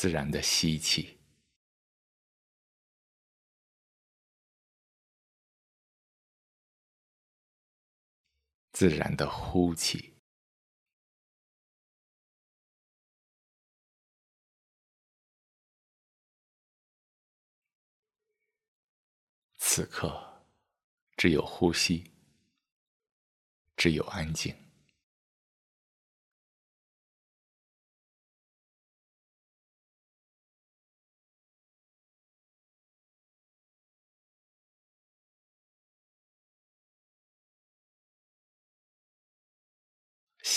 自然的吸气，自然的呼气。此刻，只有呼吸，只有安静。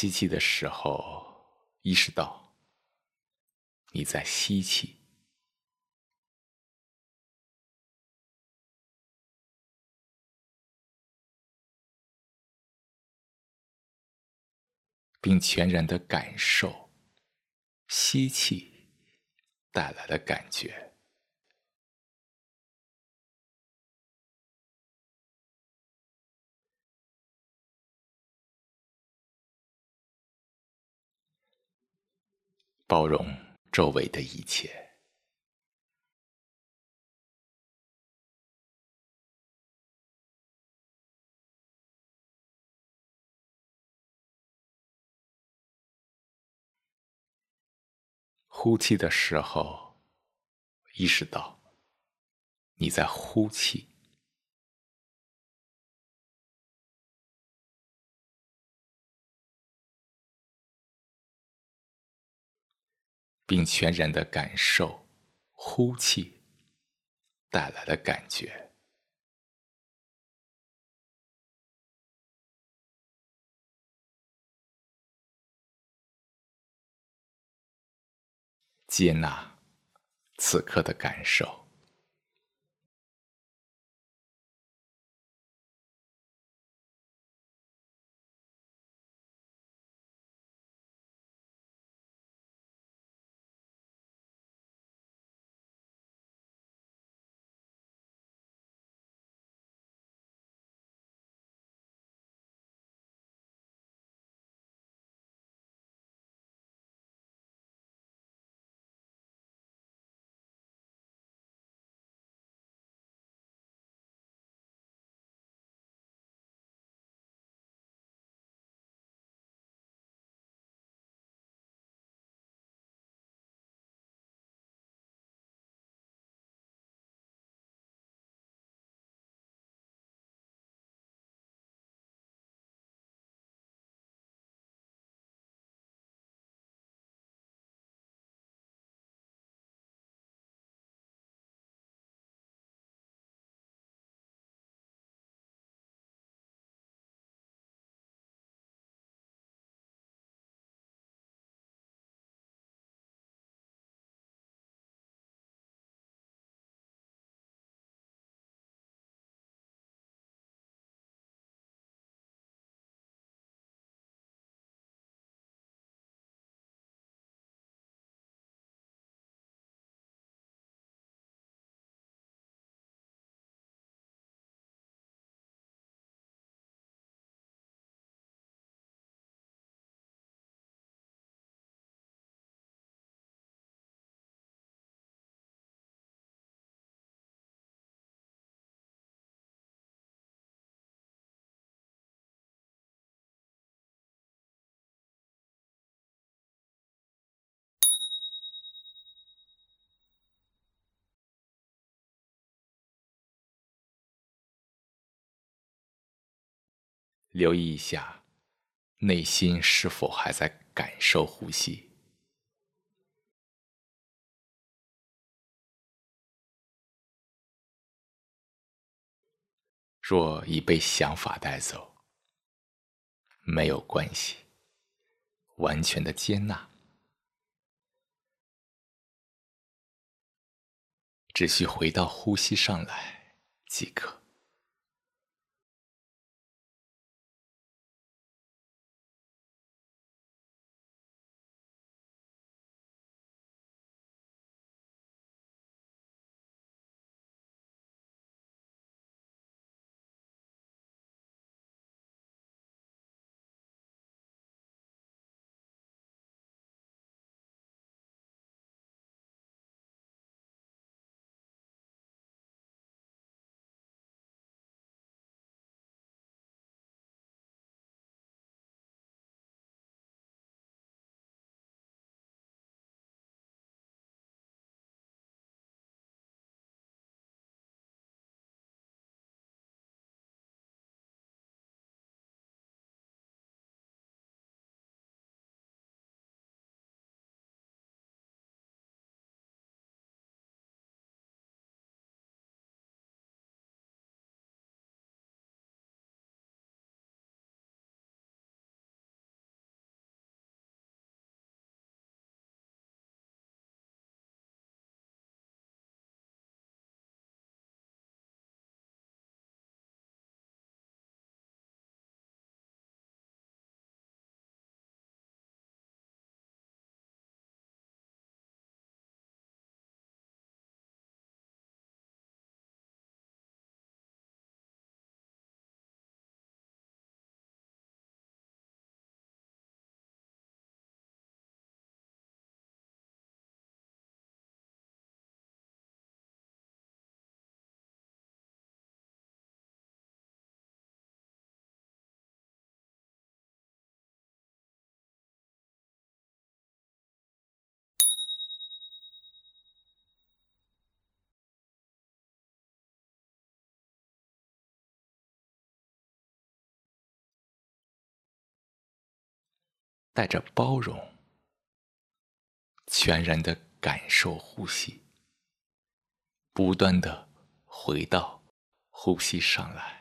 吸气的时候，意识到你在吸气，并全然的感受吸气带来的感觉。包容周围的一切。呼气的时候，意识到你在呼气。并全然的感受呼气带来的感觉，接纳此刻的感受。留意一下，内心是否还在感受呼吸？若已被想法带走，没有关系，完全的接纳，只需回到呼吸上来即可。带着包容，全然的感受呼吸，不断的回到呼吸上来。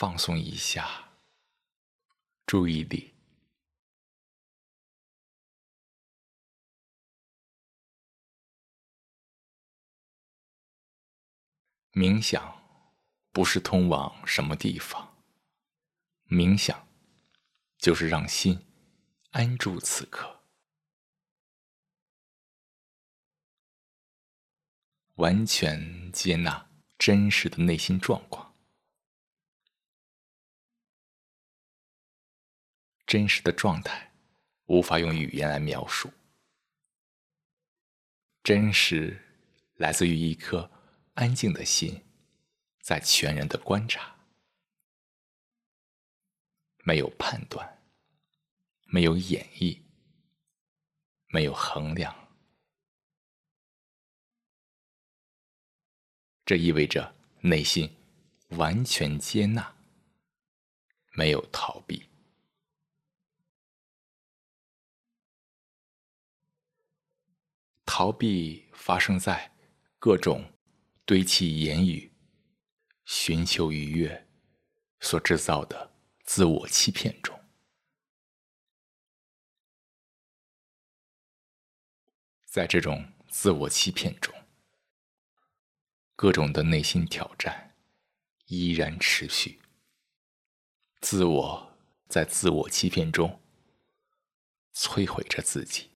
放松一下。注意力，冥想不是通往什么地方，冥想就是让心安住此刻，完全接纳真实的内心状况。真实的状态，无法用语言来描述。真实来自于一颗安静的心，在全然的观察，没有判断，没有演绎，没有衡量。这意味着内心完全接纳，没有逃避。逃避发生在各种堆砌言语、寻求愉悦所制造的自我欺骗中，在这种自我欺骗中，各种的内心挑战依然持续，自我在自我欺骗中摧毁着自己。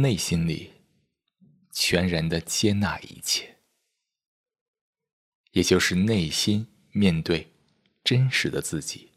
内心里全然的接纳一切，也就是内心面对真实的自己，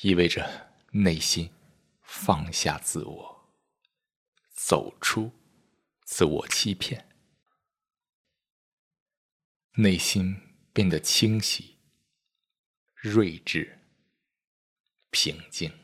意味着内心放下自我，走出自我欺骗，内心变得清晰、睿智、平静。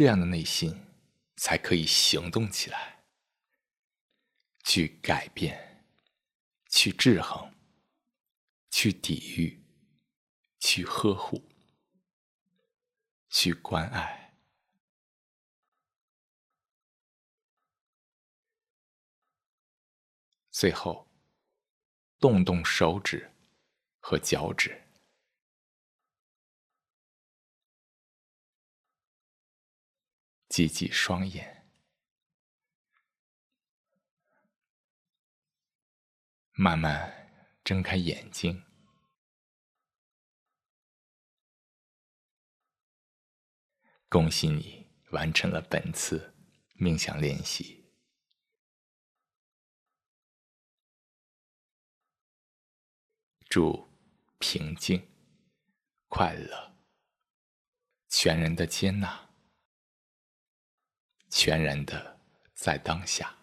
这样的内心，才可以行动起来，去改变，去制衡，去抵御，去呵护，去关爱，最后动动手指和脚趾。挤挤双眼，慢慢睁开眼睛。恭喜你完成了本次冥想练习。祝平静、快乐、全然的接纳。全然的在当下。